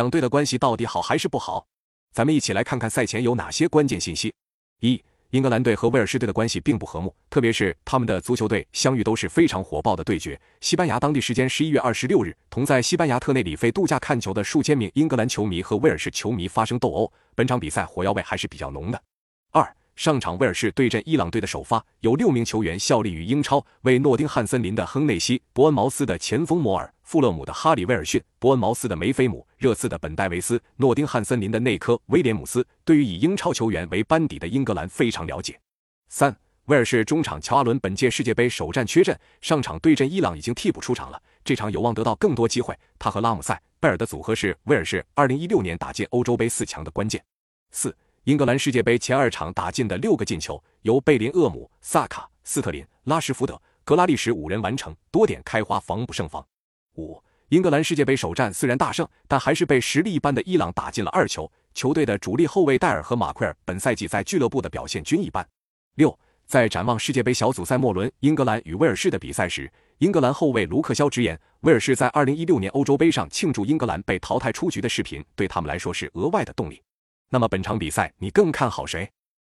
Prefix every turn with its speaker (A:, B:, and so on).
A: 两队的关系到底好还是不好？咱们一起来看看赛前有哪些关键信息。一、英格兰队和威尔士队的关系并不和睦，特别是他们的足球队相遇都是非常火爆的对决。西班牙当地时间十一月二十六日，同在西班牙特内里费度假看球的数千名英格兰球迷和威尔士球迷发生斗殴，本场比赛火药味还是比较浓的。二、上场威尔士对阵伊朗队的首发有六名球员效力于英超，为诺丁汉森林的亨内西、伯恩茅斯的前锋摩尔、富勒姆的哈里威尔逊、伯恩茅斯的梅菲姆、热刺的本戴维斯、诺丁汉森林的内科威廉姆斯。对于以英超球员为班底的英格兰非常了解。三、威尔士中场乔阿伦本届世界杯首战缺阵，上场对阵伊朗已经替补出场了，这场有望得到更多机会。他和拉姆塞、贝尔的组合是威尔士2016年打进欧洲杯四强的关键。四。英格兰世界杯前二场打进的六个进球，由贝林厄姆、萨卡、斯特林、拉什福德、格拉利什五人完成，多点开花，防不胜防。五，英格兰世界杯首战虽然大胜，但还是被实力一般的伊朗打进了二球。球队的主力后卫戴尔和马奎尔本赛季在俱乐部的表现均一般。六，在展望世界杯小组赛末轮英格兰与威尔士的比赛时，英格兰后卫卢克肖直言，威尔士在二零一六年欧洲杯上庆祝英格兰被淘汰出局的视频，对他们来说是额外的动力。那么本场比赛你更看好谁？